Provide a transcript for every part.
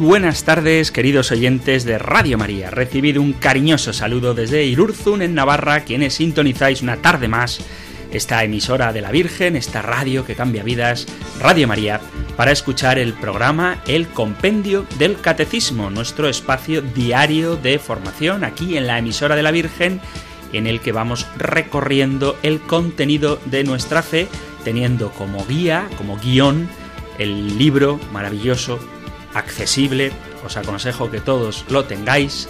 Buenas tardes, queridos oyentes de Radio María. Recibido un cariñoso saludo desde Irurzun, en Navarra, quienes sintonizáis una tarde más esta emisora de la Virgen, esta radio que cambia vidas, Radio María, para escuchar el programa El Compendio del Catecismo, nuestro espacio diario de formación aquí en la emisora de la Virgen, en el que vamos recorriendo el contenido de nuestra fe, teniendo como guía, como guion, el libro maravilloso accesible, os aconsejo que todos lo tengáis,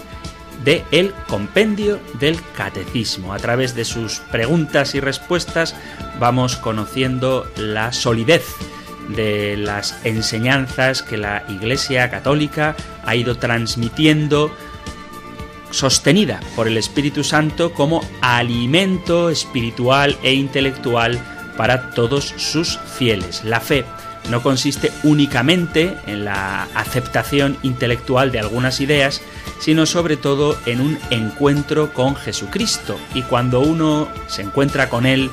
de el compendio del catecismo. A través de sus preguntas y respuestas vamos conociendo la solidez de las enseñanzas que la Iglesia Católica ha ido transmitiendo sostenida por el Espíritu Santo como alimento espiritual e intelectual para todos sus fieles. La fe no consiste únicamente en la aceptación intelectual de algunas ideas, sino sobre todo en un encuentro con Jesucristo. Y cuando uno se encuentra con Él,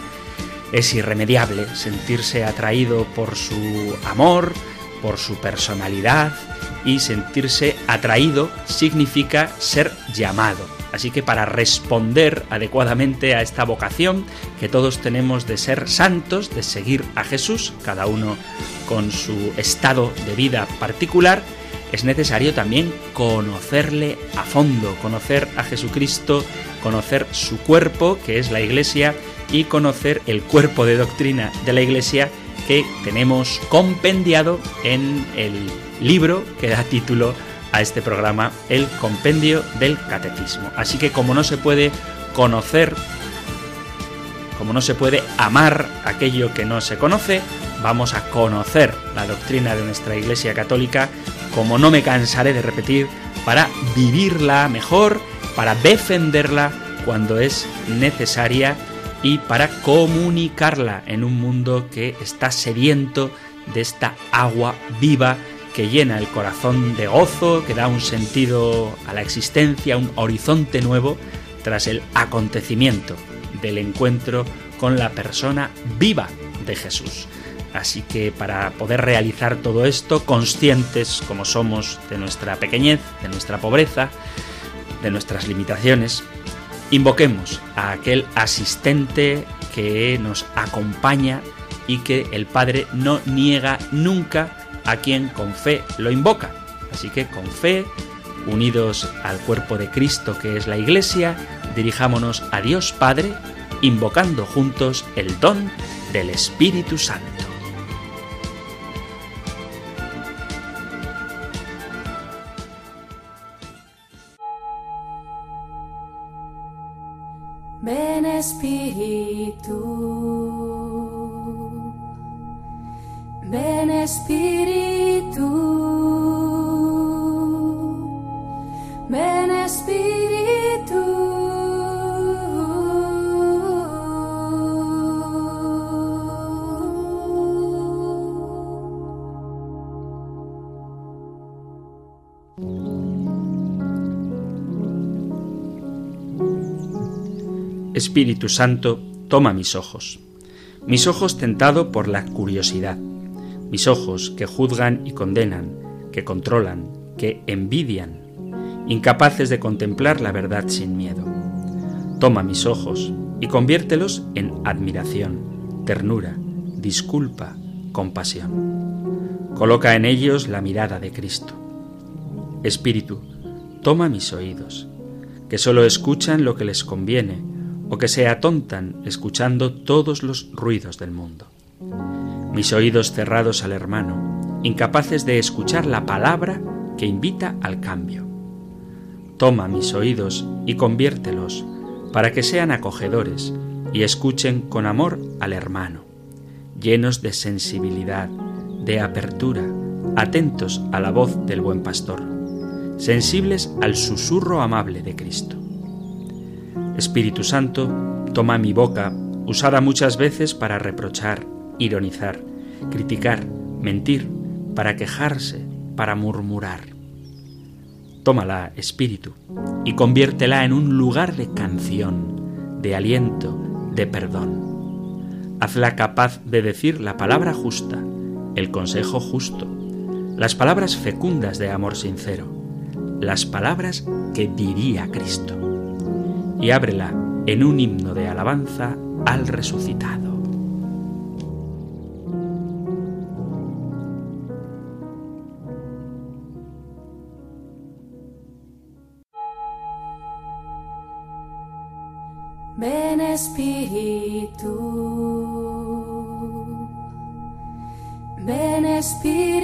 es irremediable sentirse atraído por su amor, por su personalidad, y sentirse atraído significa ser llamado. Así que para responder adecuadamente a esta vocación que todos tenemos de ser santos, de seguir a Jesús, cada uno con su estado de vida particular, es necesario también conocerle a fondo, conocer a Jesucristo, conocer su cuerpo, que es la Iglesia, y conocer el cuerpo de doctrina de la Iglesia que tenemos compendiado en el libro que da título a este programa, el Compendio del Catecismo. Así que como no se puede conocer, como no se puede amar aquello que no se conoce, vamos a conocer la doctrina de nuestra Iglesia Católica, como no me cansaré de repetir, para vivirla mejor, para defenderla cuando es necesaria y para comunicarla en un mundo que está sediento de esta agua viva que llena el corazón de gozo, que da un sentido a la existencia, un horizonte nuevo tras el acontecimiento del encuentro con la persona viva de Jesús. Así que para poder realizar todo esto, conscientes como somos de nuestra pequeñez, de nuestra pobreza, de nuestras limitaciones, invoquemos a aquel asistente que nos acompaña y que el Padre no niega nunca a quien con fe lo invoca. Así que con fe, unidos al cuerpo de Cristo que es la Iglesia, dirijámonos a Dios Padre, invocando juntos el don del Espíritu Santo. Espíritu Santo, toma mis ojos. Mis ojos tentado por la curiosidad. Mis ojos que juzgan y condenan, que controlan, que envidian, incapaces de contemplar la verdad sin miedo. Toma mis ojos y conviértelos en admiración, ternura, disculpa, compasión. Coloca en ellos la mirada de Cristo. Espíritu, toma mis oídos, que sólo escuchan lo que les conviene, o que se atontan escuchando todos los ruidos del mundo. Mis oídos cerrados al hermano, incapaces de escuchar la palabra que invita al cambio. Toma mis oídos y conviértelos para que sean acogedores y escuchen con amor al hermano, llenos de sensibilidad, de apertura, atentos a la voz del buen pastor, sensibles al susurro amable de Cristo. Espíritu Santo, toma mi boca usada muchas veces para reprochar, ironizar, criticar, mentir, para quejarse, para murmurar. Tómala, espíritu, y conviértela en un lugar de canción, de aliento, de perdón. Hazla capaz de decir la palabra justa, el consejo justo, las palabras fecundas de amor sincero, las palabras que diría Cristo. Y ábrela en un himno de alabanza al resucitado. Ven Espíritu, ven Espíritu,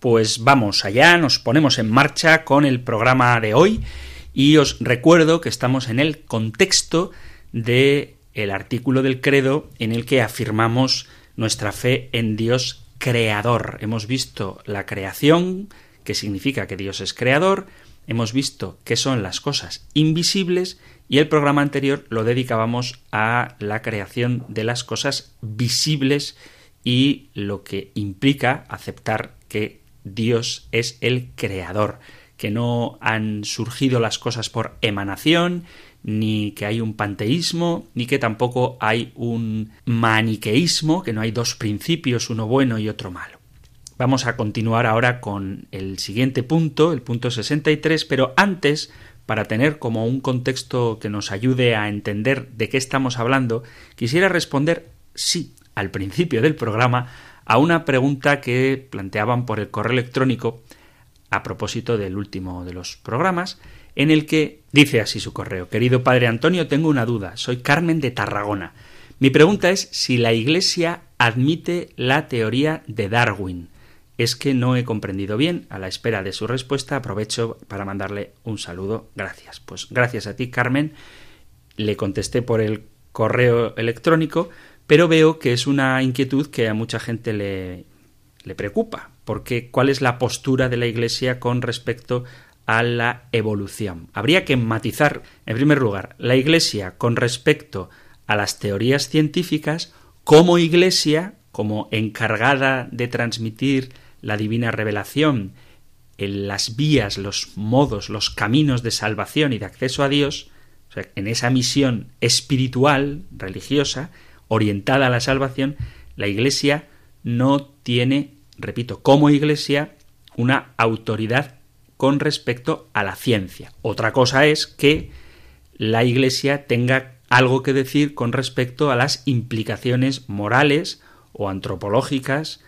Pues vamos allá, nos ponemos en marcha con el programa de hoy y os recuerdo que estamos en el contexto de el artículo del credo en el que afirmamos nuestra fe en Dios creador. Hemos visto la creación, que significa que Dios es creador, hemos visto qué son las cosas invisibles y el programa anterior lo dedicábamos a la creación de las cosas visibles y lo que implica aceptar que Dios es el creador que no han surgido las cosas por emanación, ni que hay un panteísmo, ni que tampoco hay un maniqueísmo, que no hay dos principios, uno bueno y otro malo. Vamos a continuar ahora con el siguiente punto, el punto 63, pero antes, para tener como un contexto que nos ayude a entender de qué estamos hablando, quisiera responder sí al principio del programa a una pregunta que planteaban por el correo electrónico a propósito del último de los programas, en el que dice así su correo. Querido Padre Antonio, tengo una duda. Soy Carmen de Tarragona. Mi pregunta es si la Iglesia admite la teoría de Darwin. Es que no he comprendido bien. A la espera de su respuesta aprovecho para mandarle un saludo. Gracias. Pues gracias a ti, Carmen. Le contesté por el correo electrónico, pero veo que es una inquietud que a mucha gente le, le preocupa porque cuál es la postura de la Iglesia con respecto a la evolución. Habría que matizar, en primer lugar, la Iglesia con respecto a las teorías científicas como Iglesia, como encargada de transmitir la divina revelación, en las vías, los modos, los caminos de salvación y de acceso a Dios, en esa misión espiritual, religiosa, orientada a la salvación, la Iglesia no tiene repito, como Iglesia, una autoridad con respecto a la ciencia. Otra cosa es que la Iglesia tenga algo que decir con respecto a las implicaciones morales o antropológicas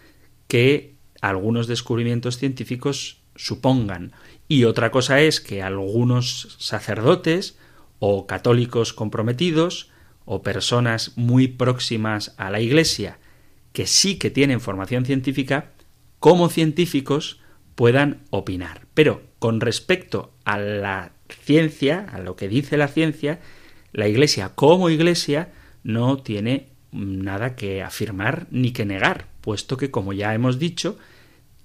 que algunos descubrimientos científicos supongan. Y otra cosa es que algunos sacerdotes o católicos comprometidos o personas muy próximas a la Iglesia que sí que tienen formación científica como científicos puedan opinar. Pero con respecto a la ciencia, a lo que dice la ciencia, la Iglesia como Iglesia no tiene nada que afirmar ni que negar, puesto que, como ya hemos dicho,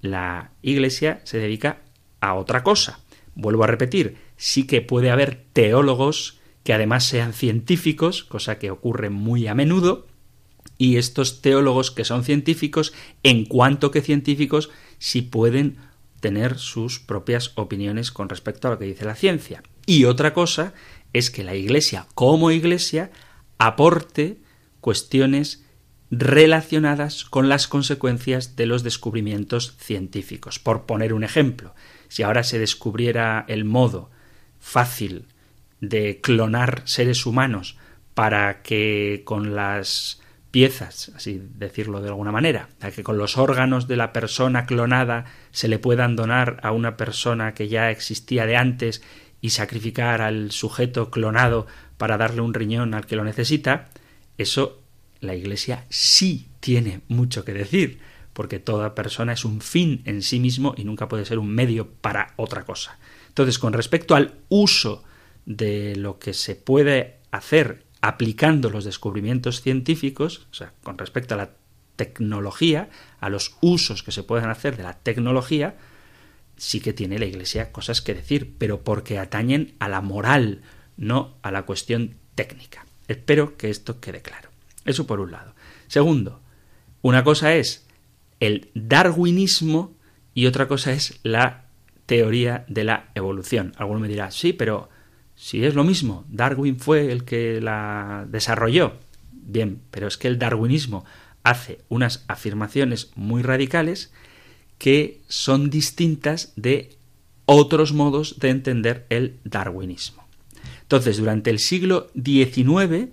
la Iglesia se dedica a otra cosa. Vuelvo a repetir, sí que puede haber teólogos que además sean científicos, cosa que ocurre muy a menudo, y estos teólogos que son científicos, en cuanto que científicos, sí pueden tener sus propias opiniones con respecto a lo que dice la ciencia. Y otra cosa es que la Iglesia, como Iglesia, aporte cuestiones relacionadas con las consecuencias de los descubrimientos científicos. Por poner un ejemplo, si ahora se descubriera el modo fácil de clonar seres humanos para que con las piezas, así decirlo de alguna manera, a que con los órganos de la persona clonada se le puedan donar a una persona que ya existía de antes y sacrificar al sujeto clonado para darle un riñón al que lo necesita, eso la Iglesia sí tiene mucho que decir, porque toda persona es un fin en sí mismo y nunca puede ser un medio para otra cosa. Entonces, con respecto al uso de lo que se puede hacer aplicando los descubrimientos científicos, o sea, con respecto a la tecnología, a los usos que se pueden hacer de la tecnología, sí que tiene la Iglesia cosas que decir, pero porque atañen a la moral, no a la cuestión técnica. Espero que esto quede claro. Eso por un lado. Segundo, una cosa es el darwinismo y otra cosa es la teoría de la evolución. Alguno me dirá, sí, pero si es lo mismo, Darwin fue el que la desarrolló. Bien, pero es que el darwinismo hace unas afirmaciones muy radicales que son distintas de otros modos de entender el darwinismo. Entonces, durante el siglo XIX,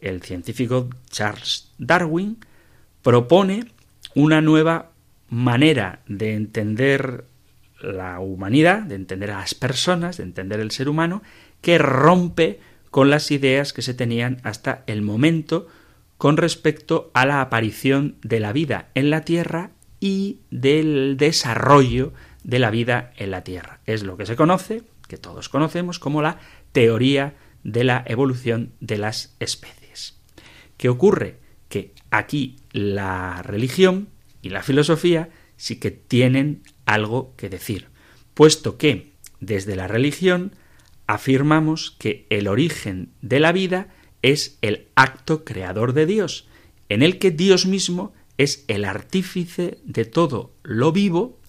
el científico Charles Darwin propone una nueva manera de entender la humanidad, de entender a las personas, de entender el ser humano, que rompe con las ideas que se tenían hasta el momento con respecto a la aparición de la vida en la Tierra y del desarrollo de la vida en la Tierra. Es lo que se conoce, que todos conocemos, como la teoría de la evolución de las especies. ¿Qué ocurre? Que aquí la religión y la filosofía sí que tienen algo que decir, puesto que desde la religión afirmamos que el origen de la vida es el acto creador de Dios, en el que Dios mismo es el artífice de todo lo vivo,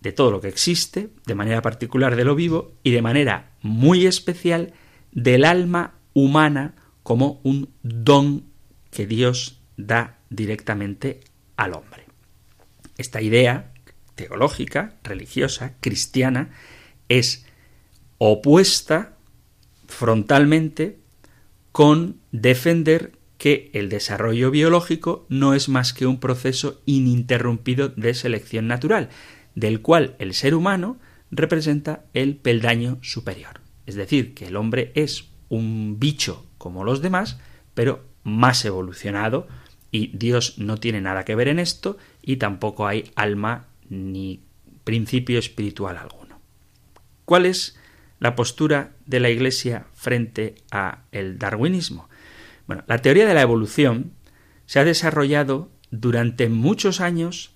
de todo lo que existe, de manera particular de lo vivo y de manera muy especial del alma humana como un don que Dios da directamente al hombre. Esta idea teológica, religiosa, cristiana, es opuesta frontalmente con defender que el desarrollo biológico no es más que un proceso ininterrumpido de selección natural, del cual el ser humano representa el peldaño superior. Es decir, que el hombre es un bicho como los demás, pero más evolucionado, y Dios no tiene nada que ver en esto, y tampoco hay alma ni principio espiritual alguno. ¿Cuál es la postura de la Iglesia frente a el darwinismo? Bueno, la teoría de la evolución se ha desarrollado durante muchos años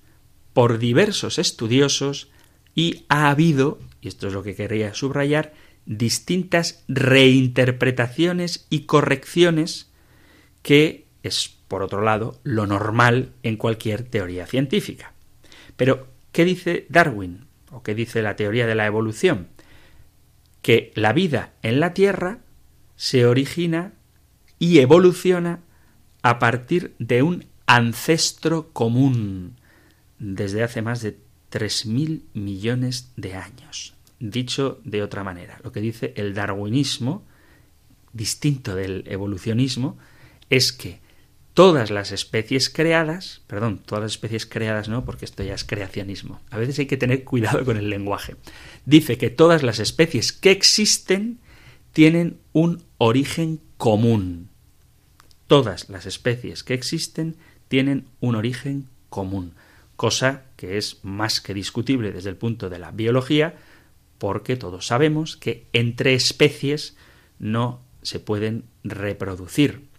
por diversos estudiosos y ha habido, y esto es lo que quería subrayar, distintas reinterpretaciones y correcciones que es, por otro lado, lo normal en cualquier teoría científica. Pero, ¿qué dice Darwin? ¿O qué dice la teoría de la evolución? Que la vida en la Tierra se origina y evoluciona a partir de un ancestro común desde hace más de 3.000 millones de años. Dicho de otra manera, lo que dice el darwinismo, distinto del evolucionismo, es que todas las especies creadas, perdón, todas las especies creadas no, porque esto ya es creacionismo. A veces hay que tener cuidado con el lenguaje. Dice que todas las especies que existen tienen un origen común todas las especies que existen tienen un origen común, cosa que es más que discutible desde el punto de la biología, porque todos sabemos que entre especies no se pueden reproducir.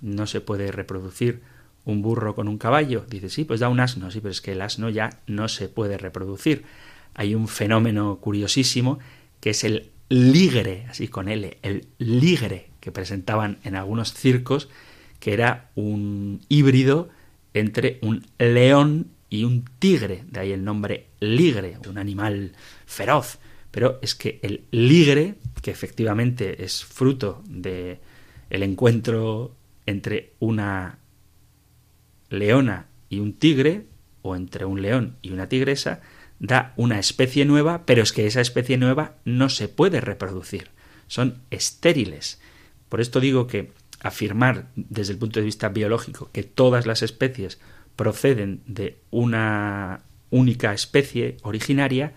No se puede reproducir un burro con un caballo. Dice, sí, pues da un asno, sí, pero es que el asno ya no se puede reproducir. Hay un fenómeno curiosísimo que es el ligre, así con L, el ligre que presentaban en algunos circos, que era un híbrido entre un león y un tigre, de ahí el nombre ligre, un animal feroz. Pero es que el ligre, que efectivamente es fruto de el encuentro entre una leona y un tigre, o entre un león y una tigresa, da una especie nueva, pero es que esa especie nueva no se puede reproducir. Son estériles. Por esto digo que afirmar desde el punto de vista biológico que todas las especies proceden de una única especie originaria,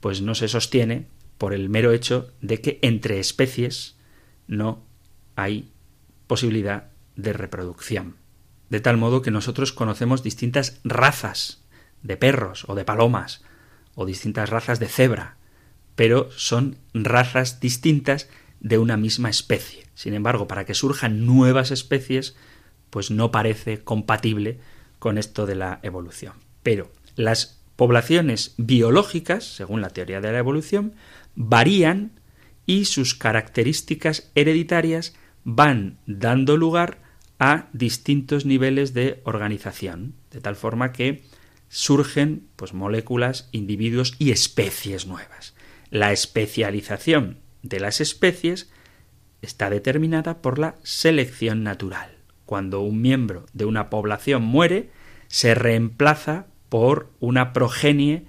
pues no se sostiene por el mero hecho de que entre especies no hay posibilidad de reproducción. De tal modo que nosotros conocemos distintas razas de perros o de palomas o distintas razas de cebra, pero son razas distintas de una misma especie. Sin embargo, para que surjan nuevas especies, pues no parece compatible con esto de la evolución. Pero las poblaciones biológicas, según la teoría de la evolución, varían y sus características hereditarias van dando lugar a distintos niveles de organización, de tal forma que surgen pues moléculas, individuos y especies nuevas. La especialización de las especies está determinada por la selección natural. Cuando un miembro de una población muere, se reemplaza por una progenie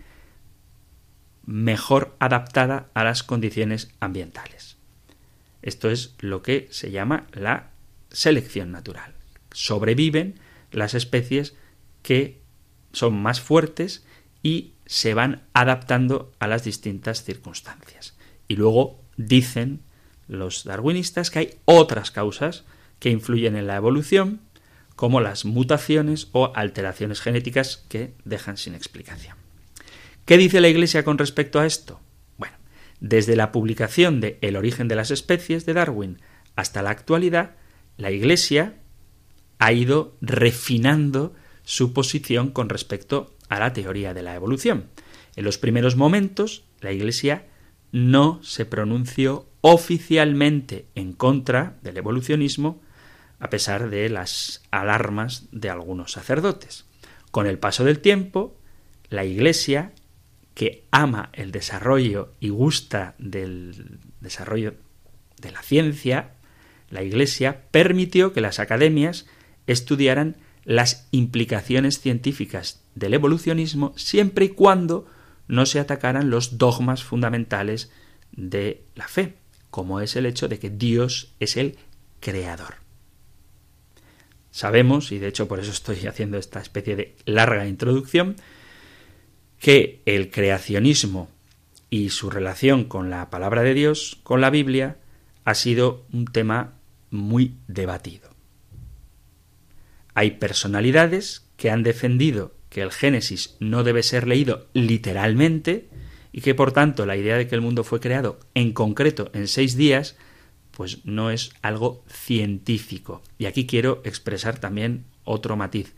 mejor adaptada a las condiciones ambientales. Esto es lo que se llama la selección natural. Sobreviven las especies que son más fuertes y se van adaptando a las distintas circunstancias. Y luego dicen los darwinistas que hay otras causas que influyen en la evolución, como las mutaciones o alteraciones genéticas que dejan sin explicación. ¿Qué dice la Iglesia con respecto a esto? Bueno, desde la publicación de El origen de las especies de Darwin hasta la actualidad, la Iglesia ha ido refinando su posición con respecto a la teoría de la evolución. En los primeros momentos, la Iglesia no se pronunció oficialmente en contra del evolucionismo, a pesar de las alarmas de algunos sacerdotes. Con el paso del tiempo, la Iglesia, que ama el desarrollo y gusta del desarrollo de la ciencia, la Iglesia permitió que las academias estudiaran las implicaciones científicas del evolucionismo siempre y cuando no se atacaran los dogmas fundamentales de la fe, como es el hecho de que Dios es el creador. Sabemos, y de hecho por eso estoy haciendo esta especie de larga introducción, que el creacionismo y su relación con la palabra de Dios, con la Biblia, ha sido un tema muy debatido. Hay personalidades que han defendido que el Génesis no debe ser leído literalmente y que por tanto la idea de que el mundo fue creado en concreto en seis días pues no es algo científico. Y aquí quiero expresar también otro matiz.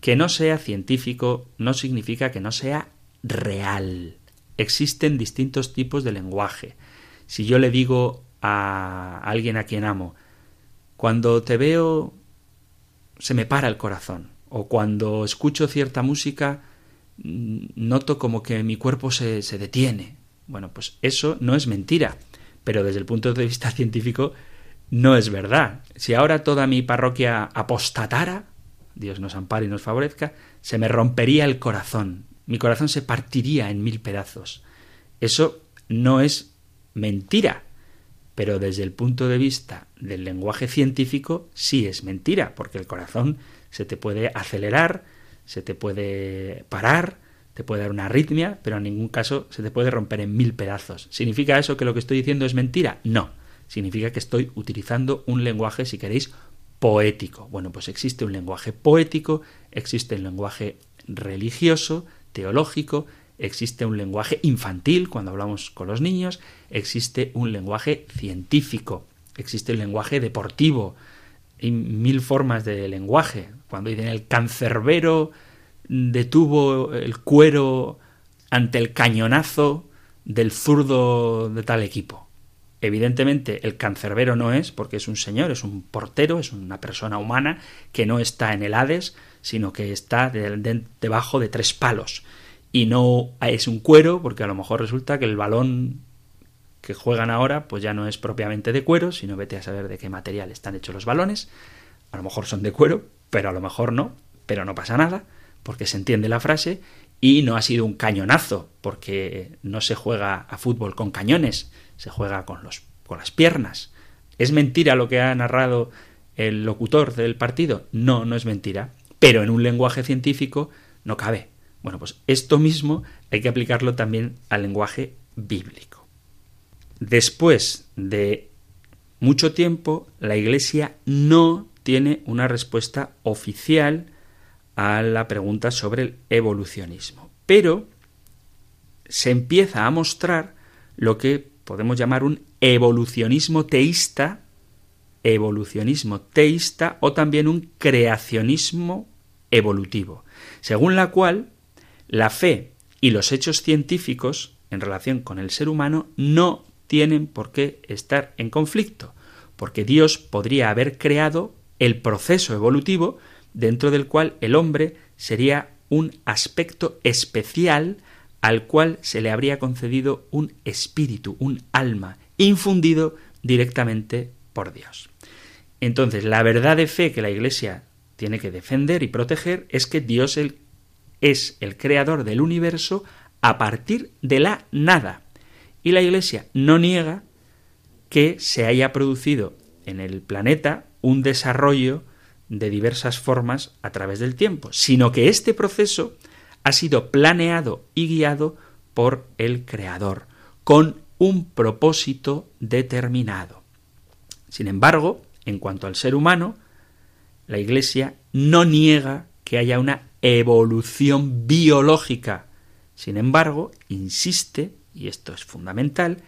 Que no sea científico no significa que no sea real. Existen distintos tipos de lenguaje. Si yo le digo a alguien a quien amo, cuando te veo se me para el corazón. O cuando escucho cierta música, mm, noto como que mi cuerpo se, se detiene. Bueno, pues eso no es mentira, pero desde el punto de vista científico no es verdad. Si ahora toda mi parroquia apostatara, Dios nos ampare y nos favorezca, se me rompería el corazón, mi corazón se partiría en mil pedazos. Eso no es mentira, pero desde el punto de vista del lenguaje científico sí es mentira, porque el corazón se te puede acelerar, se te puede parar, te puede dar una arritmia, pero en ningún caso se te puede romper en mil pedazos. ¿Significa eso que lo que estoy diciendo es mentira? No. Significa que estoy utilizando un lenguaje, si queréis, poético. Bueno, pues existe un lenguaje poético, existe un lenguaje religioso, teológico, existe un lenguaje infantil cuando hablamos con los niños, existe un lenguaje científico, existe un lenguaje deportivo, hay mil formas de lenguaje. Cuando dicen el cancerbero detuvo el cuero ante el cañonazo del zurdo de tal equipo. Evidentemente el cancerbero no es, porque es un señor, es un portero, es una persona humana que no está en el Hades, sino que está debajo de tres palos y no es un cuero, porque a lo mejor resulta que el balón que juegan ahora pues ya no es propiamente de cuero, sino vete a saber de qué material están hechos los balones. A lo mejor son de cuero, pero a lo mejor no, pero no pasa nada, porque se entiende la frase y no ha sido un cañonazo, porque no se juega a fútbol con cañones, se juega con los con las piernas. ¿Es mentira lo que ha narrado el locutor del partido? No, no es mentira, pero en un lenguaje científico no cabe. Bueno, pues esto mismo hay que aplicarlo también al lenguaje bíblico. Después de mucho tiempo, la Iglesia no tiene una respuesta oficial a la pregunta sobre el evolucionismo. Pero se empieza a mostrar lo que podemos llamar un evolucionismo teísta evolucionismo teísta o también un creacionismo evolutivo, según la cual la fe y los hechos científicos en relación con el ser humano no tienen por qué estar en conflicto, porque Dios podría haber creado el proceso evolutivo dentro del cual el hombre sería un aspecto especial al cual se le habría concedido un espíritu, un alma, infundido directamente por Dios. Entonces, la verdad de fe que la Iglesia tiene que defender y proteger es que Dios es el creador del universo a partir de la nada. Y la Iglesia no niega que se haya producido en el planeta un desarrollo de diversas formas a través del tiempo, sino que este proceso ha sido planeado y guiado por el Creador, con un propósito determinado. Sin embargo, en cuanto al ser humano, la Iglesia no niega que haya una evolución biológica. Sin embargo, insiste, y esto es fundamental,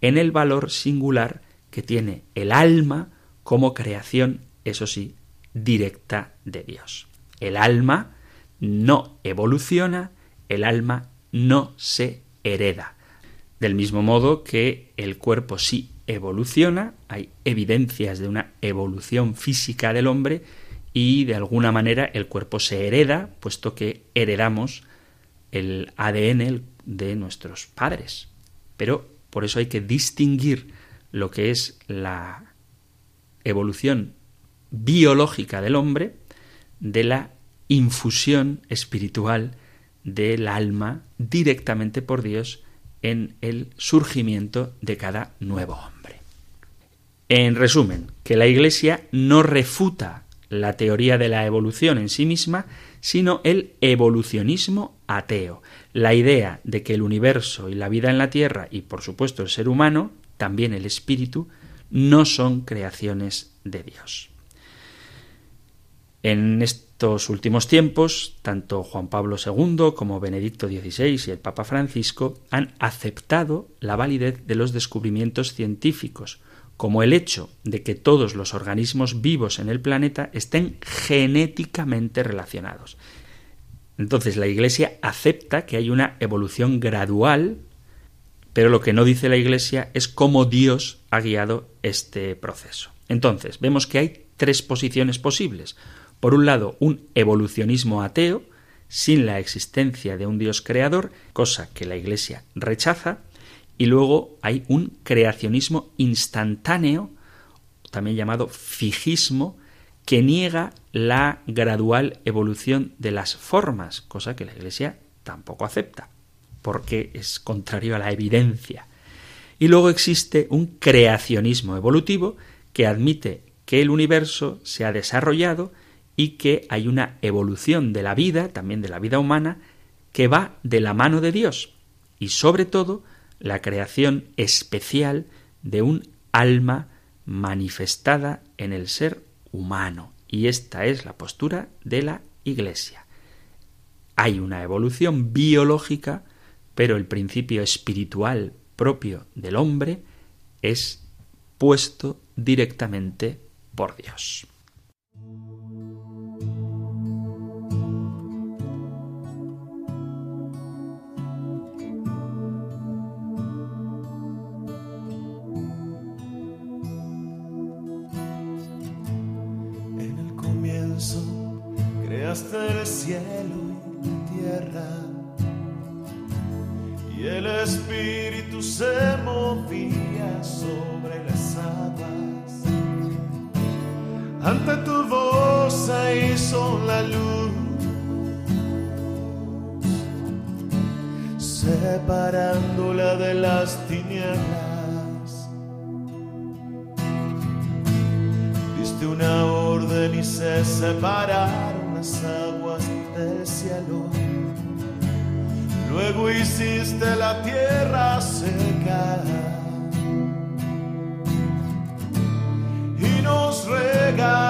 en el valor singular que tiene el alma como creación, eso sí, directa de Dios. El alma no evoluciona, el alma no se hereda. Del mismo modo que el cuerpo sí evoluciona, hay evidencias de una evolución física del hombre y de alguna manera el cuerpo se hereda, puesto que heredamos el ADN de nuestros padres. Pero por eso hay que distinguir lo que es la evolución biológica del hombre de la infusión espiritual del alma directamente por Dios en el surgimiento de cada nuevo hombre. En resumen, que la Iglesia no refuta la teoría de la evolución en sí misma, sino el evolucionismo ateo, la idea de que el universo y la vida en la Tierra y por supuesto el ser humano, también el espíritu, no son creaciones de Dios. En estos últimos tiempos, tanto Juan Pablo II como Benedicto XVI y el Papa Francisco han aceptado la validez de los descubrimientos científicos, como el hecho de que todos los organismos vivos en el planeta estén genéticamente relacionados. Entonces la Iglesia acepta que hay una evolución gradual, pero lo que no dice la Iglesia es cómo Dios ha guiado este proceso. Entonces, vemos que hay tres posiciones posibles. Por un lado, un evolucionismo ateo, sin la existencia de un Dios creador, cosa que la Iglesia rechaza, y luego hay un creacionismo instantáneo, también llamado fijismo, que niega la gradual evolución de las formas, cosa que la Iglesia tampoco acepta, porque es contrario a la evidencia. Y luego existe un creacionismo evolutivo que admite que el universo se ha desarrollado y que hay una evolución de la vida, también de la vida humana, que va de la mano de Dios y sobre todo la creación especial de un alma manifestada en el ser humano. Y esta es la postura de la Iglesia. Hay una evolución biológica, pero el principio espiritual propio del hombre es puesto directamente por Dios. El cielo y la tierra, y el Espíritu se movía sobre las aguas. Ante tu voz se hizo la luz, separándola de las tinieblas. Diste una orden y se separaron aguas del cielo. Luego hiciste la tierra seca y nos regalaste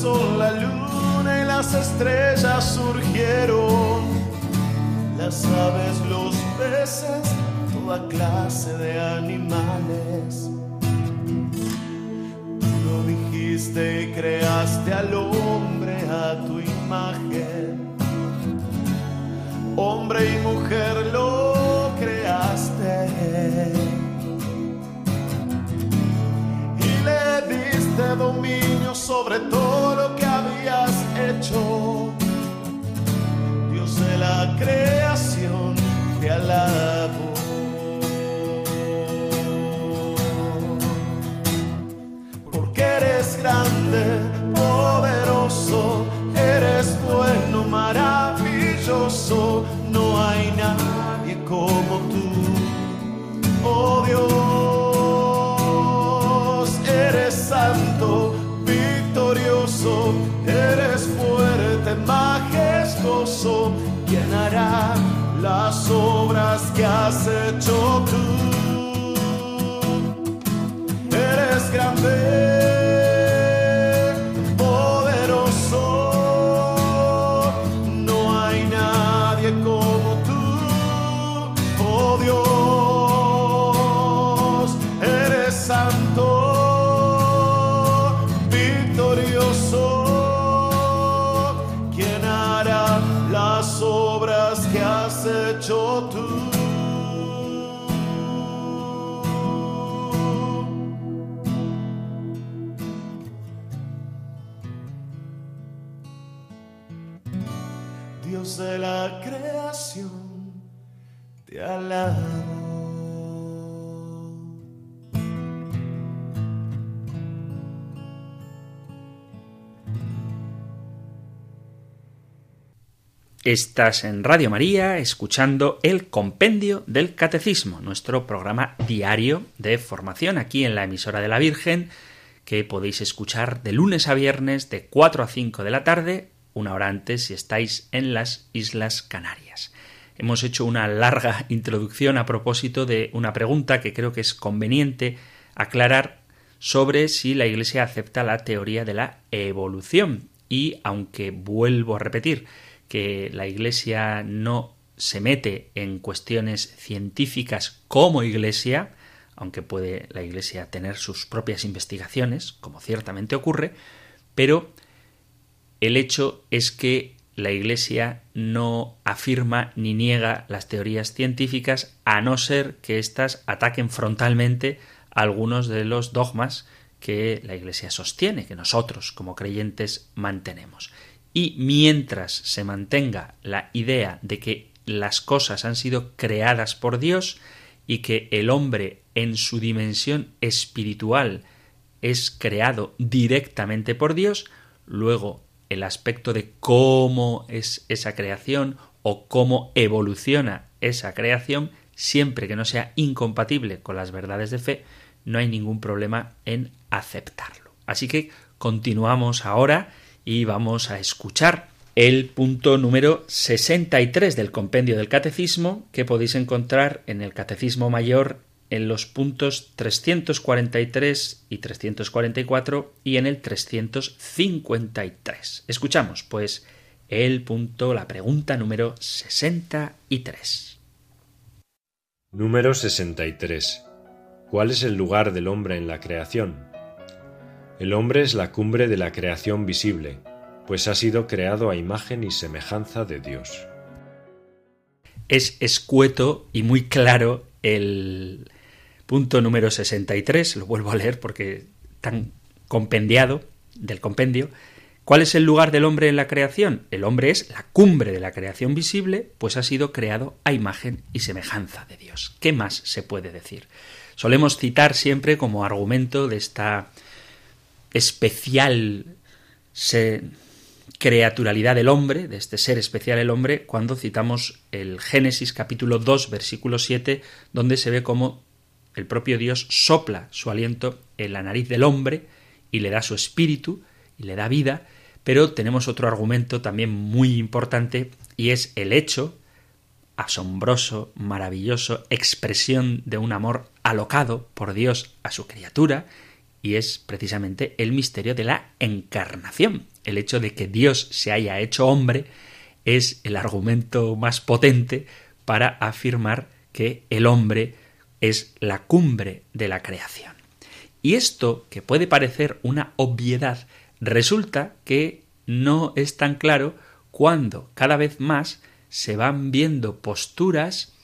sol, la luna y las estrellas surgieron. Las aves, los peces, toda clase de animales. Tú lo dijiste y creaste al hombre a tu imagen. Hombre y mujer lo creaste. Y le diste dominio sobre todo de scarce a toy. Estás en Radio María escuchando el Compendio del Catecismo, nuestro programa diario de formación aquí en la emisora de la Virgen, que podéis escuchar de lunes a viernes de 4 a 5 de la tarde, una hora antes si estáis en las Islas Canarias. Hemos hecho una larga introducción a propósito de una pregunta que creo que es conveniente aclarar sobre si la Iglesia acepta la teoría de la evolución. Y aunque vuelvo a repetir, que la Iglesia no se mete en cuestiones científicas como Iglesia, aunque puede la Iglesia tener sus propias investigaciones, como ciertamente ocurre, pero el hecho es que la Iglesia no afirma ni niega las teorías científicas a no ser que éstas ataquen frontalmente algunos de los dogmas que la Iglesia sostiene, que nosotros como creyentes mantenemos. Y mientras se mantenga la idea de que las cosas han sido creadas por Dios y que el hombre en su dimensión espiritual es creado directamente por Dios, luego el aspecto de cómo es esa creación o cómo evoluciona esa creación, siempre que no sea incompatible con las verdades de fe, no hay ningún problema en aceptarlo. Así que continuamos ahora y vamos a escuchar el punto número 63 del compendio del catecismo que podéis encontrar en el catecismo mayor en los puntos 343 y 344 y en el 353. Escuchamos pues el punto, la pregunta número 63. Número 63. ¿Cuál es el lugar del hombre en la creación? El hombre es la cumbre de la creación visible, pues ha sido creado a imagen y semejanza de Dios. es escueto y muy claro el punto número 63, lo vuelvo a leer porque tan compendiado del compendio, ¿Cuál es el lugar del hombre en la creación? El hombre es la cumbre de la creación visible, pues ha sido creado a imagen y semejanza de Dios. ¿Qué más se puede decir? Solemos citar siempre como argumento de esta especial creaturalidad del hombre, de este ser especial el hombre, cuando citamos el Génesis capítulo 2, versículo 7, donde se ve cómo el propio Dios sopla su aliento en la nariz del hombre y le da su espíritu y le da vida, pero tenemos otro argumento también muy importante y es el hecho asombroso, maravilloso, expresión de un amor alocado por Dios a su criatura, y es precisamente el misterio de la encarnación. El hecho de que Dios se haya hecho hombre es el argumento más potente para afirmar que el hombre es la cumbre de la creación. Y esto, que puede parecer una obviedad, Resulta que no es tan claro cuando cada vez más se van viendo posturas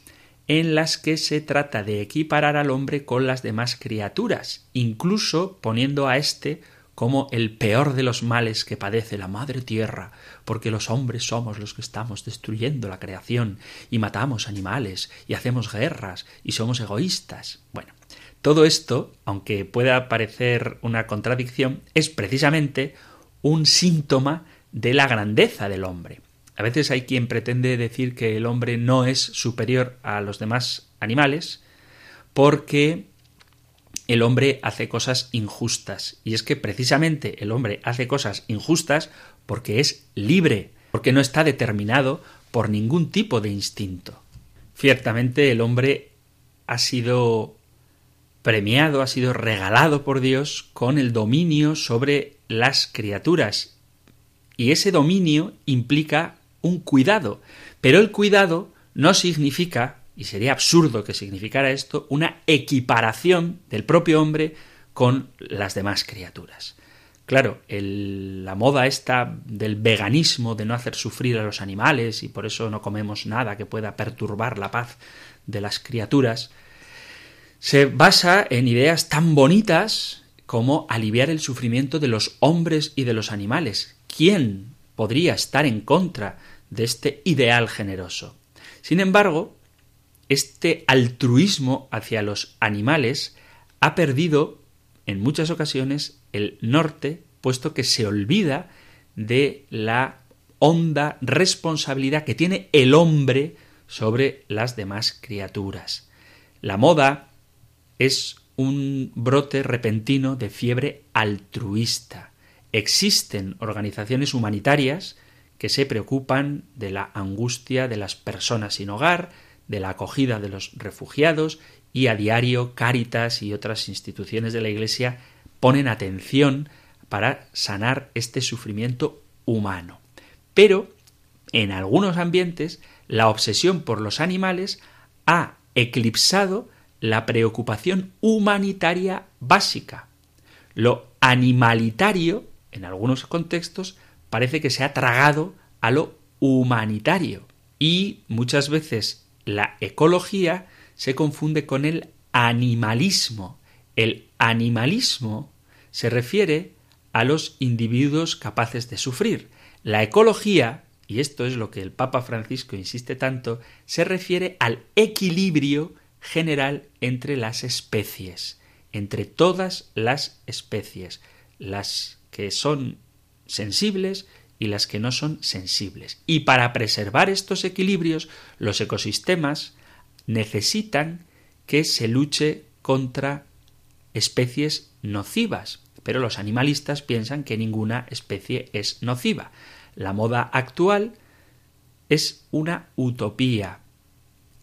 en las que se trata de equiparar al hombre con las demás criaturas, incluso poniendo a éste como el peor de los males que padece la madre tierra, porque los hombres somos los que estamos destruyendo la creación y matamos animales y hacemos guerras y somos egoístas. Bueno, todo esto, aunque pueda parecer una contradicción, es precisamente un síntoma de la grandeza del hombre. A veces hay quien pretende decir que el hombre no es superior a los demás animales porque el hombre hace cosas injustas. Y es que precisamente el hombre hace cosas injustas porque es libre, porque no está determinado por ningún tipo de instinto. Ciertamente el hombre ha sido premiado, ha sido regalado por Dios con el dominio sobre las criaturas. Y ese dominio implica un cuidado. Pero el cuidado no significa, y sería absurdo que significara esto, una equiparación del propio hombre con las demás criaturas. Claro, la moda esta del veganismo, de no hacer sufrir a los animales y por eso no comemos nada que pueda perturbar la paz de las criaturas, se basa en ideas tan bonitas como aliviar el sufrimiento de los hombres y de los animales. ¿Quién podría estar en contra de este ideal generoso? Sin embargo, este altruismo hacia los animales ha perdido en muchas ocasiones el norte, puesto que se olvida de la honda responsabilidad que tiene el hombre sobre las demás criaturas. La moda es un brote repentino de fiebre altruista. Existen organizaciones humanitarias que se preocupan de la angustia de las personas sin hogar, de la acogida de los refugiados y a diario Cáritas y otras instituciones de la Iglesia ponen atención para sanar este sufrimiento humano. Pero en algunos ambientes la obsesión por los animales ha eclipsado la preocupación humanitaria básica. Lo animalitario, en algunos contextos, parece que se ha tragado a lo humanitario. Y muchas veces la ecología se confunde con el animalismo. El animalismo se refiere a los individuos capaces de sufrir. La ecología, y esto es lo que el Papa Francisco insiste tanto, se refiere al equilibrio general entre las especies, entre todas las especies, las que son sensibles y las que no son sensibles. Y para preservar estos equilibrios, los ecosistemas necesitan que se luche contra especies nocivas, pero los animalistas piensan que ninguna especie es nociva. La moda actual es una utopía,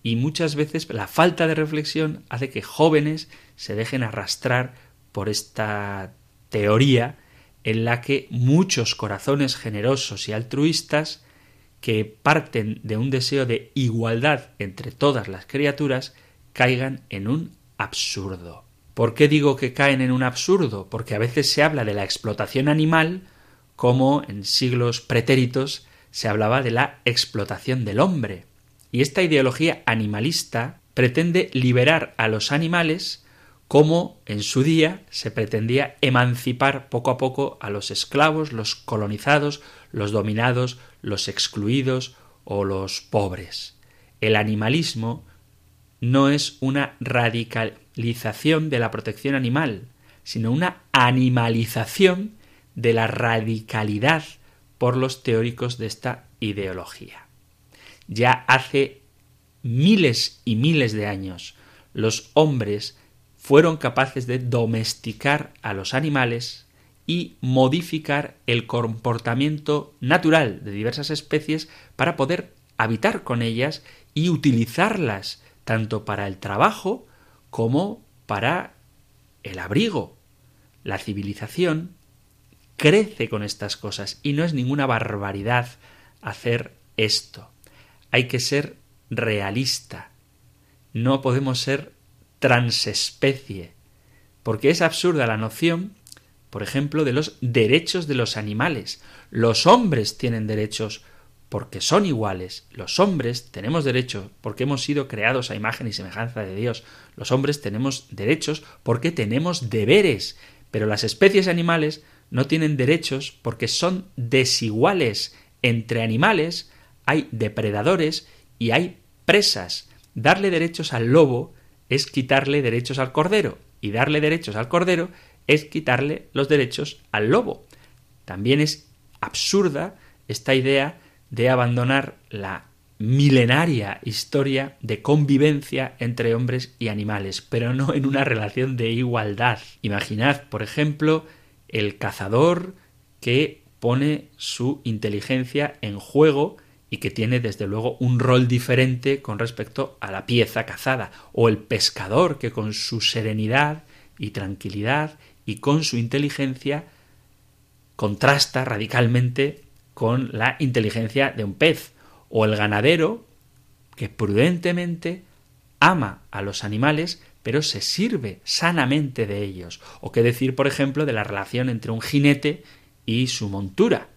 y muchas veces la falta de reflexión hace que jóvenes se dejen arrastrar por esta teoría en la que muchos corazones generosos y altruistas que parten de un deseo de igualdad entre todas las criaturas caigan en un absurdo. ¿Por qué digo que caen en un absurdo? Porque a veces se habla de la explotación animal como en siglos pretéritos se hablaba de la explotación del hombre Y esta ideología animalista pretende liberar a los animales como en su día se pretendía emancipar poco a poco a los esclavos, los colonizados, los dominados, los excluidos o los pobres. El animalismo no es una radicalización de la protección animal, sino una animalización de la radicalidad por los teóricos de esta ideología. Ya hace miles y miles de años los hombres fueron capaces de domesticar a los animales y modificar el comportamiento natural de diversas especies para poder habitar con ellas y utilizarlas tanto para el trabajo como para el abrigo. La civilización crece con estas cosas y no es ninguna barbaridad hacer esto. Hay que ser realista. No podemos ser transespecie, porque es absurda la noción, por ejemplo, de los derechos de los animales. Los hombres tienen derechos porque son iguales. Los hombres tenemos derechos porque hemos sido creados a imagen y semejanza de Dios. Los hombres tenemos derechos porque tenemos deberes. Pero las especies animales no tienen derechos porque son desiguales. Entre animales hay depredadores y hay presas. Darle derechos al lobo es quitarle derechos al cordero. Y darle derechos al cordero es quitarle los derechos al lobo. También es absurda esta idea de abandonar la milenaria historia de convivencia entre hombres y animales, pero no en una relación de igualdad. Imaginad, por ejemplo, el cazador que pone su inteligencia en juego y que tiene desde luego un rol diferente con respecto a la pieza cazada, o el pescador que con su serenidad y tranquilidad y con su inteligencia contrasta radicalmente con la inteligencia de un pez, o el ganadero que prudentemente ama a los animales, pero se sirve sanamente de ellos. O qué decir, por ejemplo, de la relación entre un jinete y su montura.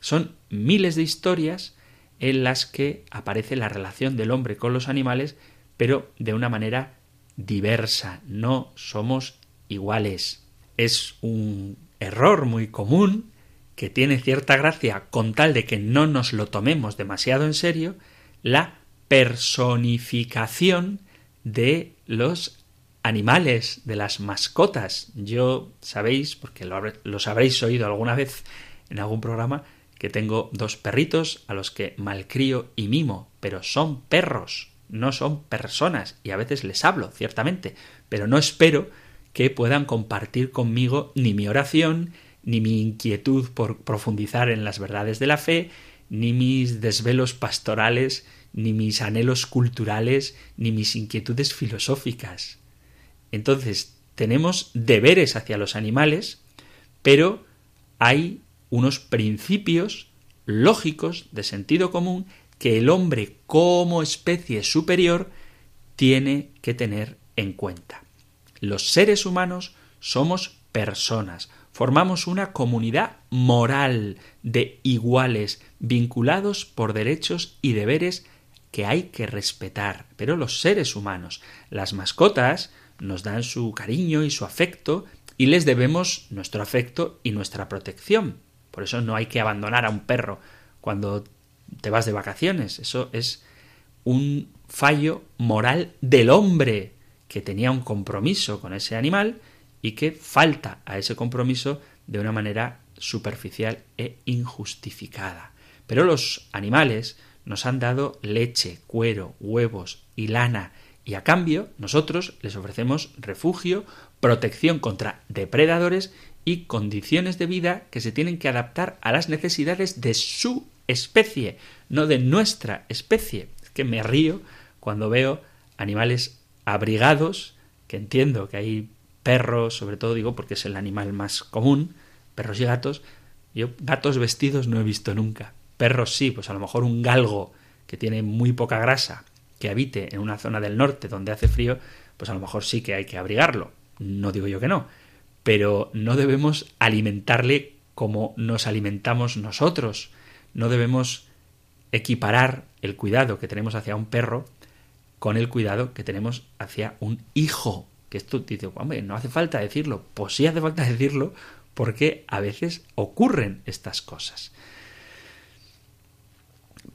Son miles de historias en las que aparece la relación del hombre con los animales, pero de una manera diversa. No somos iguales. Es un error muy común que tiene cierta gracia con tal de que no nos lo tomemos demasiado en serio, la personificación de los animales, de las mascotas. Yo sabéis, porque lo, los habréis oído alguna vez en algún programa, que tengo dos perritos a los que malcrío y mimo, pero son perros, no son personas, y a veces les hablo, ciertamente, pero no espero que puedan compartir conmigo ni mi oración, ni mi inquietud por profundizar en las verdades de la fe, ni mis desvelos pastorales, ni mis anhelos culturales, ni mis inquietudes filosóficas. Entonces, tenemos deberes hacia los animales, pero hay unos principios lógicos de sentido común que el hombre como especie superior tiene que tener en cuenta. Los seres humanos somos personas, Formamos una comunidad moral de iguales, vinculados por derechos y deberes que hay que respetar. Pero los seres humanos, las mascotas, nos dan su cariño y su afecto y les debemos nuestro afecto y nuestra protección. Por eso no hay que abandonar a un perro cuando te vas de vacaciones. Eso es un fallo moral del hombre que tenía un compromiso con ese animal y que falta a ese compromiso de una manera superficial e injustificada. Pero los animales nos han dado leche, cuero, huevos y lana, y a cambio nosotros les ofrecemos refugio, protección contra depredadores y condiciones de vida que se tienen que adaptar a las necesidades de su especie, no de nuestra especie. Es que me río cuando veo animales abrigados, que entiendo que hay perros, sobre todo digo porque es el animal más común, perros y gatos. Yo gatos vestidos no he visto nunca. Perros sí, pues a lo mejor un galgo que tiene muy poca grasa, que habite en una zona del norte donde hace frío, pues a lo mejor sí que hay que abrigarlo. No digo yo que no. Pero no debemos alimentarle como nos alimentamos nosotros. No debemos equiparar el cuidado que tenemos hacia un perro con el cuidado que tenemos hacia un hijo. Que esto dice, hombre, no hace falta decirlo. Pues sí hace falta decirlo porque a veces ocurren estas cosas.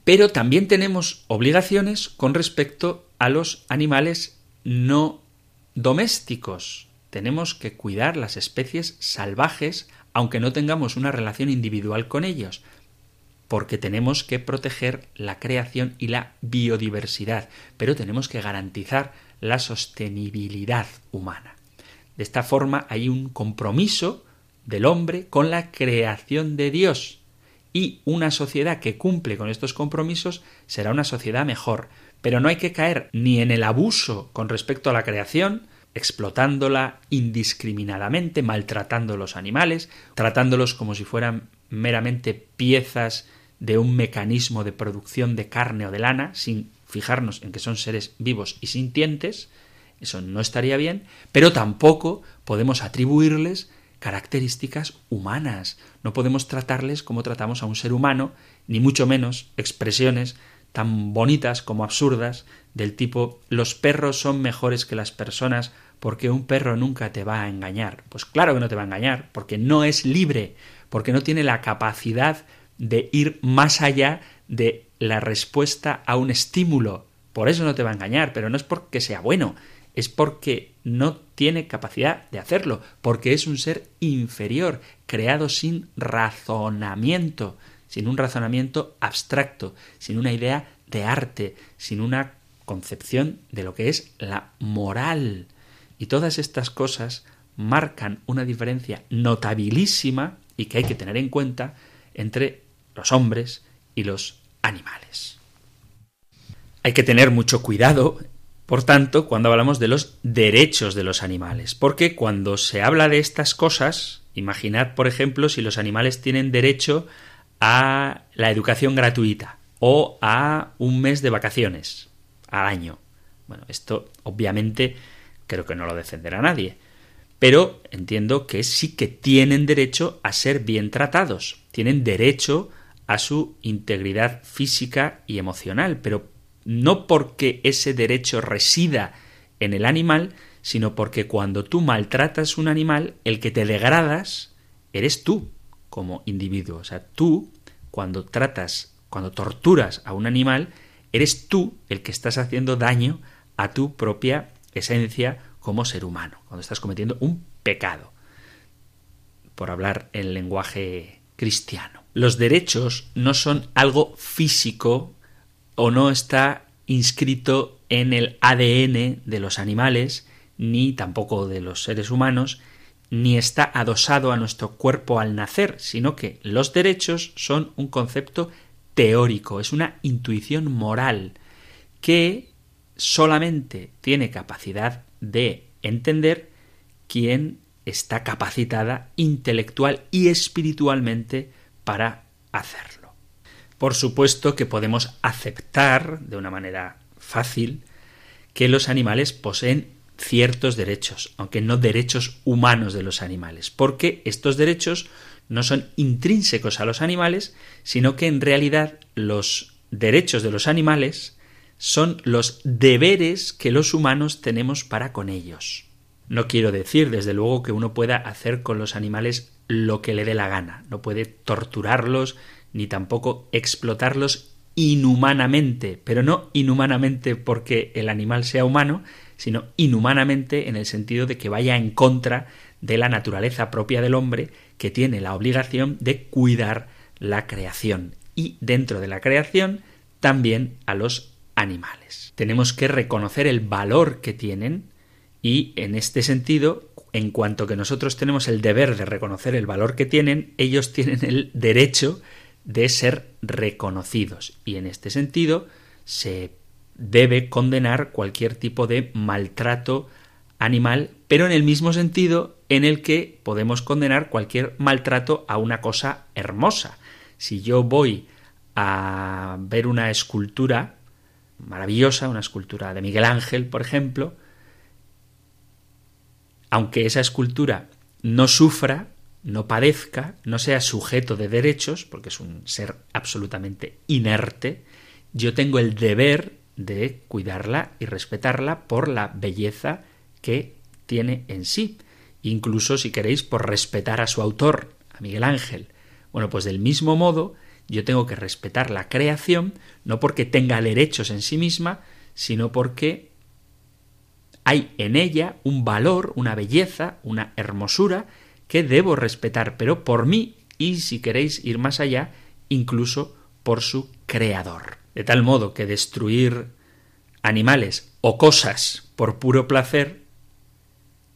Pero también tenemos obligaciones con respecto a los animales no domésticos. Tenemos que cuidar las especies salvajes aunque no tengamos una relación individual con ellos, porque tenemos que proteger la creación y la biodiversidad, pero tenemos que garantizar la sostenibilidad humana. De esta forma hay un compromiso del hombre con la creación de Dios, y una sociedad que cumple con estos compromisos será una sociedad mejor. Pero no hay que caer ni en el abuso con respecto a la creación, explotándola indiscriminadamente, maltratando los animales, tratándolos como si fueran meramente piezas de un mecanismo de producción de carne o de lana, sin fijarnos en que son seres vivos y sintientes, eso no estaría bien, pero tampoco podemos atribuirles características humanas. No podemos tratarles como tratamos a un ser humano, ni mucho menos expresiones tan bonitas como absurdas del tipo los perros son mejores que las personas porque un perro nunca te va a engañar. Pues claro que no te va a engañar, porque no es libre, porque no tiene la capacidad de ir más allá de la respuesta a un estímulo. Por eso no te va a engañar, pero no es porque sea bueno, es porque no tiene capacidad de hacerlo, porque es un ser inferior, creado sin razonamiento, sin un razonamiento abstracto, sin una idea de arte, sin una concepción de lo que es la moral. Y todas estas cosas marcan una diferencia notabilísima y que hay que tener en cuenta entre los hombres y los animales. Hay que tener mucho cuidado por tanto, cuando hablamos de los derechos de los animales, porque cuando se habla de estas cosas, imaginad, por ejemplo, si los animales tienen derecho a la educación gratuita o a un mes de vacaciones al año. Bueno, esto obviamente creo que no lo defenderá nadie, pero entiendo que sí que tienen derecho a ser bien tratados, tienen derecho a su integridad física y emocional, pero no porque ese derecho resida en el animal, sino porque cuando tú maltratas un animal, el que te degradas eres tú como individuo. O sea, tú, cuando tratas, cuando torturas a un animal, eres tú el que estás haciendo daño a tu propia esencia como ser humano, cuando estás cometiendo un pecado, por hablar en lenguaje cristiano. Los derechos no son algo físico o no está inscrito en el ADN de los animales, ni tampoco de los seres humanos, ni está adosado a nuestro cuerpo al nacer, sino que los derechos son un concepto teórico, es una intuición moral que solamente tiene capacidad de entender quien está capacitada intelectual y espiritualmente para hacerlo. Por supuesto que podemos aceptar de una manera fácil que los animales poseen ciertos derechos, aunque no derechos humanos de los animales, porque estos derechos no son intrínsecos a los animales, sino que en realidad los derechos de los animales son los deberes que los humanos tenemos para con ellos. No quiero decir, desde luego, que uno pueda hacer con los animales lo que le dé la gana, no puede torturarlos, ni tampoco explotarlos inhumanamente, pero no inhumanamente porque el animal sea humano, sino inhumanamente en el sentido de que vaya en contra de la naturaleza propia del hombre que tiene la obligación de cuidar la creación y dentro de la creación también a los animales. Tenemos que reconocer el valor que tienen y en este sentido, en cuanto que nosotros tenemos el deber de reconocer el valor que tienen, ellos tienen el derecho de ser reconocidos y en este sentido se debe condenar cualquier tipo de maltrato animal, pero en el mismo sentido en el que podemos condenar cualquier maltrato a una cosa hermosa. Si yo voy a ver una escultura maravillosa, una escultura de Miguel Ángel, por ejemplo, aunque esa escultura no sufra, no padezca, no sea sujeto de derechos, porque es un ser absolutamente inerte, yo tengo el deber de cuidarla y respetarla por la belleza que tiene en sí. Incluso, si queréis, por respetar a su autor, a Miguel Ángel. Bueno, pues del mismo modo, yo tengo que respetar la creación, no porque tenga derechos en sí misma, sino porque hay en ella un valor, una belleza, una hermosura que debo respetar, pero por mí y, si queréis ir más allá, incluso por su creador. De tal modo que destruir animales o cosas por puro placer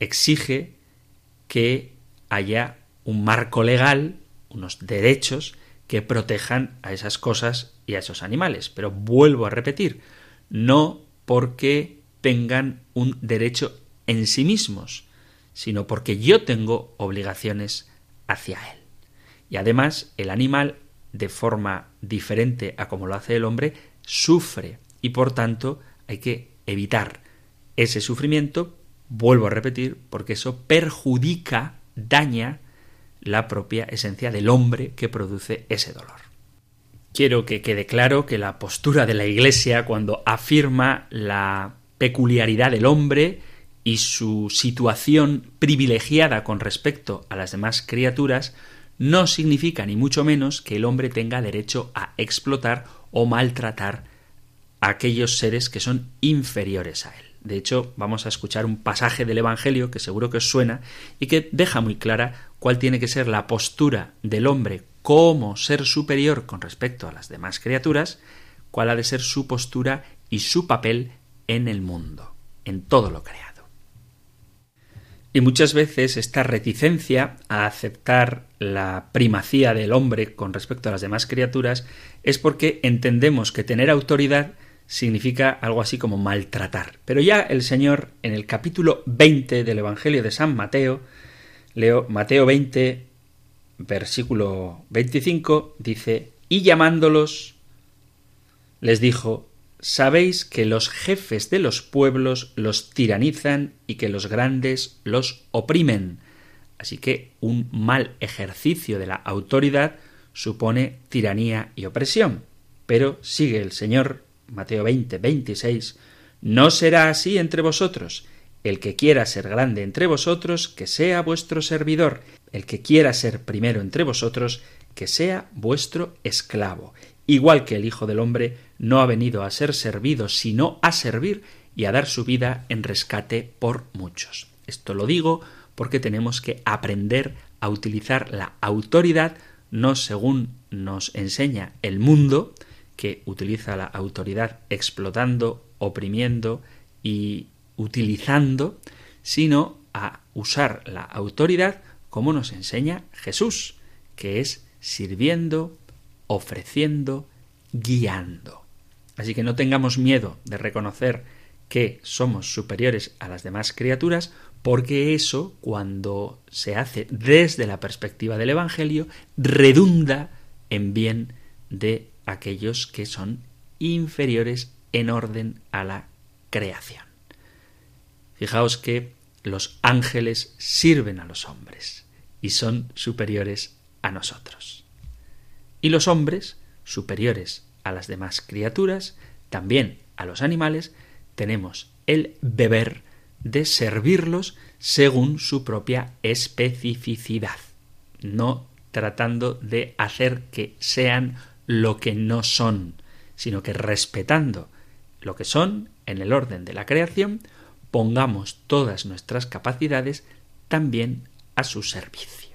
exige que haya un marco legal, unos derechos que protejan a esas cosas y a esos animales. Pero vuelvo a repetir, no porque tengan un derecho en sí mismos, sino porque yo tengo obligaciones hacia él. Y además el animal, de forma diferente a como lo hace el hombre, sufre y por tanto hay que evitar ese sufrimiento, vuelvo a repetir, porque eso perjudica, daña la propia esencia del hombre que produce ese dolor. Quiero que quede claro que la postura de la Iglesia cuando afirma la peculiaridad del hombre y su situación privilegiada con respecto a las demás criaturas no significa ni mucho menos que el hombre tenga derecho a explotar o maltratar a aquellos seres que son inferiores a él. De hecho, vamos a escuchar un pasaje del Evangelio que seguro que os suena y que deja muy clara cuál tiene que ser la postura del hombre como ser superior con respecto a las demás criaturas, cuál ha de ser su postura y su papel en el mundo, en todo lo creado. Y muchas veces esta reticencia a aceptar la primacía del hombre con respecto a las demás criaturas es porque entendemos que tener autoridad significa algo así como maltratar. Pero ya el Señor en el capítulo 20 del Evangelio de San Mateo, leo Mateo 20, versículo 25, dice, y llamándolos, les dijo, sabéis que los jefes de los pueblos los tiranizan y que los grandes los oprimen. Así que un mal ejercicio de la autoridad supone tiranía y opresión. Pero sigue el Señor Mateo 20, 26, no será así entre vosotros. El que quiera ser grande entre vosotros, que sea vuestro servidor. El que quiera ser primero entre vosotros, que sea vuestro esclavo. Igual que el Hijo del Hombre no ha venido a ser servido, sino a servir y a dar su vida en rescate por muchos. Esto lo digo porque tenemos que aprender a utilizar la autoridad no según nos enseña el mundo, que utiliza la autoridad explotando, oprimiendo y utilizando, sino a usar la autoridad como nos enseña Jesús, que es sirviendo, ofreciendo, guiando. Así que no tengamos miedo de reconocer que somos superiores a las demás criaturas, porque eso, cuando se hace desde la perspectiva del Evangelio, redunda en bien de aquellos que son inferiores en orden a la creación. Fijaos que los ángeles sirven a los hombres y son superiores a nosotros. Y los hombres, superiores a las demás criaturas, también a los animales, tenemos el deber de servirlos según su propia especificidad, no tratando de hacer que sean lo que no son, sino que respetando lo que son en el orden de la creación, pongamos todas nuestras capacidades también a su servicio.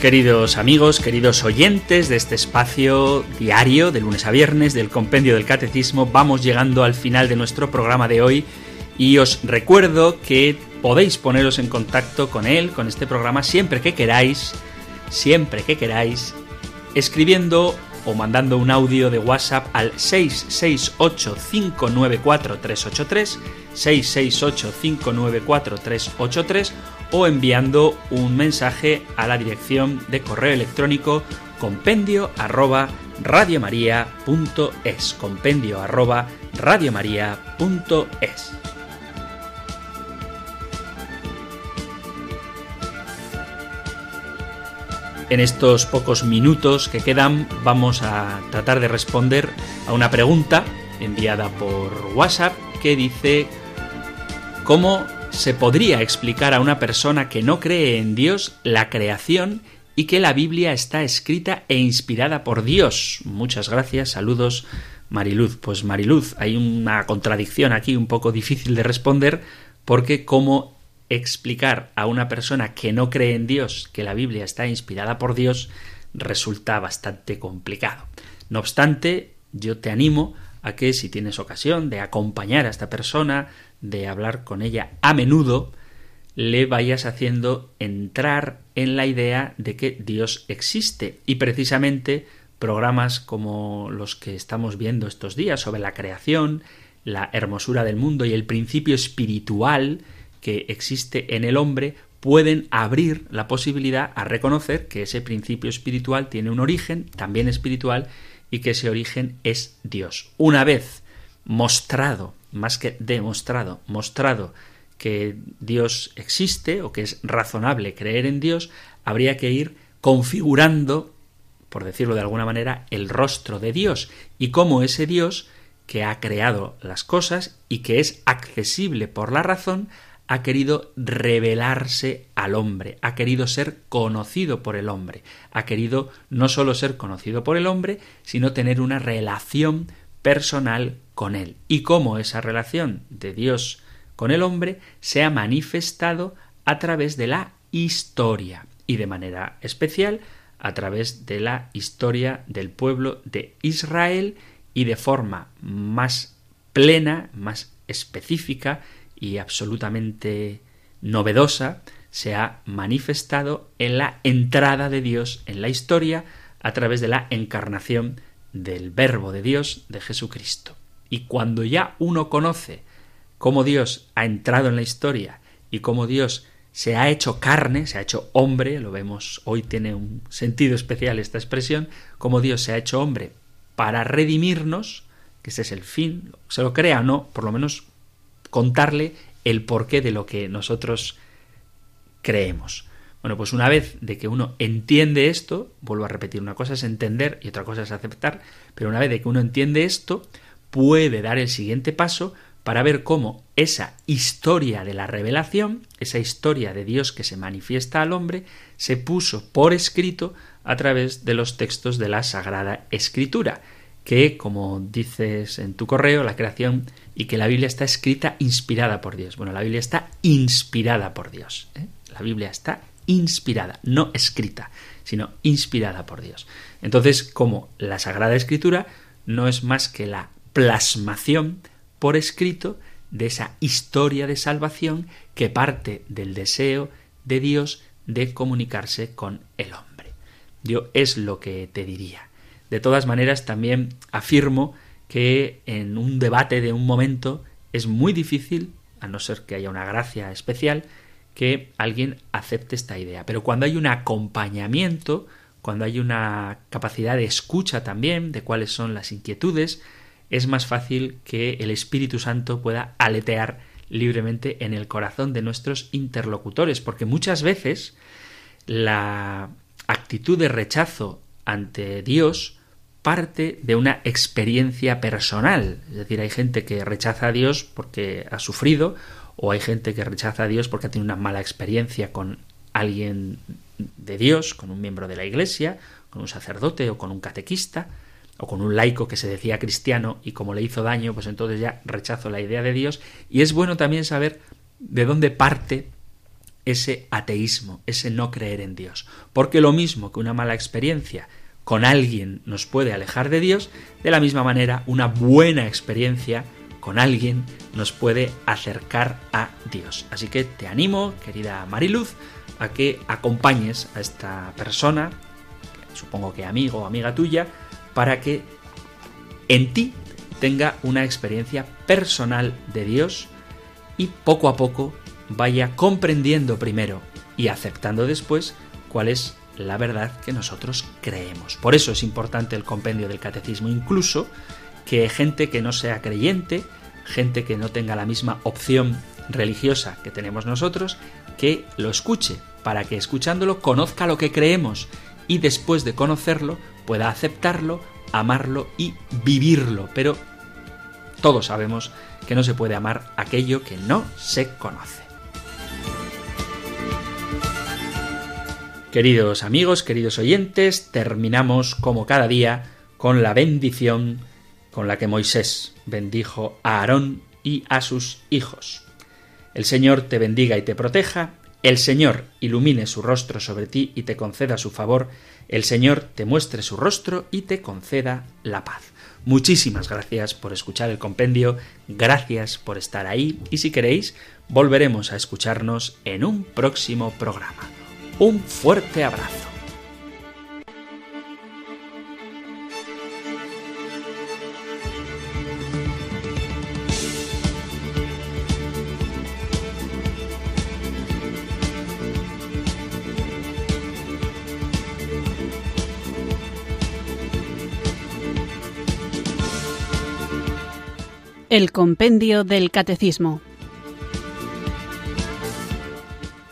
Queridos amigos, queridos oyentes de este espacio diario de lunes a viernes del Compendio del Catecismo, vamos llegando al final de nuestro programa de hoy y os recuerdo que podéis poneros en contacto con él, con este programa, siempre que queráis, siempre que queráis, escribiendo o mandando un audio de WhatsApp al 668-594-383, 668-594-383 o enviando un mensaje a la dirección de correo electrónico compendio arroba radiomaria.es compendio arroba radiomaria.es En estos pocos minutos que quedan vamos a tratar de responder a una pregunta enviada por WhatsApp que dice ¿Cómo se podría explicar a una persona que no cree en Dios la creación y que la Biblia está escrita e inspirada por Dios? Muchas gracias, saludos Mariluz. Pues Mariluz, hay una contradicción aquí un poco difícil de responder porque ¿cómo explicar a una persona que no cree en Dios que la Biblia está inspirada por Dios resulta bastante complicado. No obstante, yo te animo a que si tienes ocasión de acompañar a esta persona, de hablar con ella a menudo, le vayas haciendo entrar en la idea de que Dios existe y precisamente programas como los que estamos viendo estos días sobre la creación, la hermosura del mundo y el principio espiritual que existe en el hombre pueden abrir la posibilidad a reconocer que ese principio espiritual tiene un origen también espiritual y que ese origen es Dios. Una vez mostrado, más que demostrado, mostrado que Dios existe o que es razonable creer en Dios, habría que ir configurando, por decirlo de alguna manera, el rostro de Dios y cómo ese Dios que ha creado las cosas y que es accesible por la razón, ha querido revelarse al hombre, ha querido ser conocido por el hombre, ha querido no solo ser conocido por el hombre, sino tener una relación personal con él. Y cómo esa relación de Dios con el hombre se ha manifestado a través de la historia y de manera especial a través de la historia del pueblo de Israel y de forma más plena, más específica, y absolutamente novedosa se ha manifestado en la entrada de Dios en la historia a través de la encarnación del Verbo de Dios de Jesucristo. Y cuando ya uno conoce cómo Dios ha entrado en la historia y cómo Dios se ha hecho carne, se ha hecho hombre, lo vemos hoy tiene un sentido especial esta expresión, cómo Dios se ha hecho hombre para redimirnos, que ese es el fin, se lo crea o no, por lo menos contarle el porqué de lo que nosotros creemos. Bueno, pues una vez de que uno entiende esto, vuelvo a repetir, una cosa es entender y otra cosa es aceptar, pero una vez de que uno entiende esto, puede dar el siguiente paso para ver cómo esa historia de la revelación, esa historia de Dios que se manifiesta al hombre, se puso por escrito a través de los textos de la Sagrada Escritura, que, como dices en tu correo, la creación y que la Biblia está escrita inspirada por Dios. Bueno, la Biblia está inspirada por Dios. ¿eh? La Biblia está inspirada, no escrita, sino inspirada por Dios. Entonces, como la Sagrada Escritura no es más que la plasmación por escrito de esa historia de salvación que parte del deseo de Dios de comunicarse con el hombre. Yo es lo que te diría. De todas maneras, también afirmo que en un debate de un momento es muy difícil, a no ser que haya una gracia especial, que alguien acepte esta idea. Pero cuando hay un acompañamiento, cuando hay una capacidad de escucha también de cuáles son las inquietudes, es más fácil que el Espíritu Santo pueda aletear libremente en el corazón de nuestros interlocutores, porque muchas veces la actitud de rechazo ante Dios parte de una experiencia personal. Es decir, hay gente que rechaza a Dios porque ha sufrido, o hay gente que rechaza a Dios porque ha tenido una mala experiencia con alguien de Dios, con un miembro de la Iglesia, con un sacerdote o con un catequista, o con un laico que se decía cristiano y como le hizo daño, pues entonces ya rechazo la idea de Dios. Y es bueno también saber de dónde parte ese ateísmo, ese no creer en Dios. Porque lo mismo que una mala experiencia con alguien nos puede alejar de Dios, de la misma manera una buena experiencia con alguien nos puede acercar a Dios. Así que te animo, querida Mariluz, a que acompañes a esta persona, supongo que amigo o amiga tuya, para que en ti tenga una experiencia personal de Dios y poco a poco vaya comprendiendo primero y aceptando después cuál es la verdad que nosotros creemos. Por eso es importante el compendio del catecismo, incluso que gente que no sea creyente, gente que no tenga la misma opción religiosa que tenemos nosotros, que lo escuche, para que escuchándolo conozca lo que creemos y después de conocerlo pueda aceptarlo, amarlo y vivirlo. Pero todos sabemos que no se puede amar aquello que no se conoce. Queridos amigos, queridos oyentes, terminamos como cada día con la bendición con la que Moisés bendijo a Aarón y a sus hijos. El Señor te bendiga y te proteja, el Señor ilumine su rostro sobre ti y te conceda su favor, el Señor te muestre su rostro y te conceda la paz. Muchísimas gracias por escuchar el compendio, gracias por estar ahí y si queréis, volveremos a escucharnos en un próximo programa. Un fuerte abrazo. El Compendio del Catecismo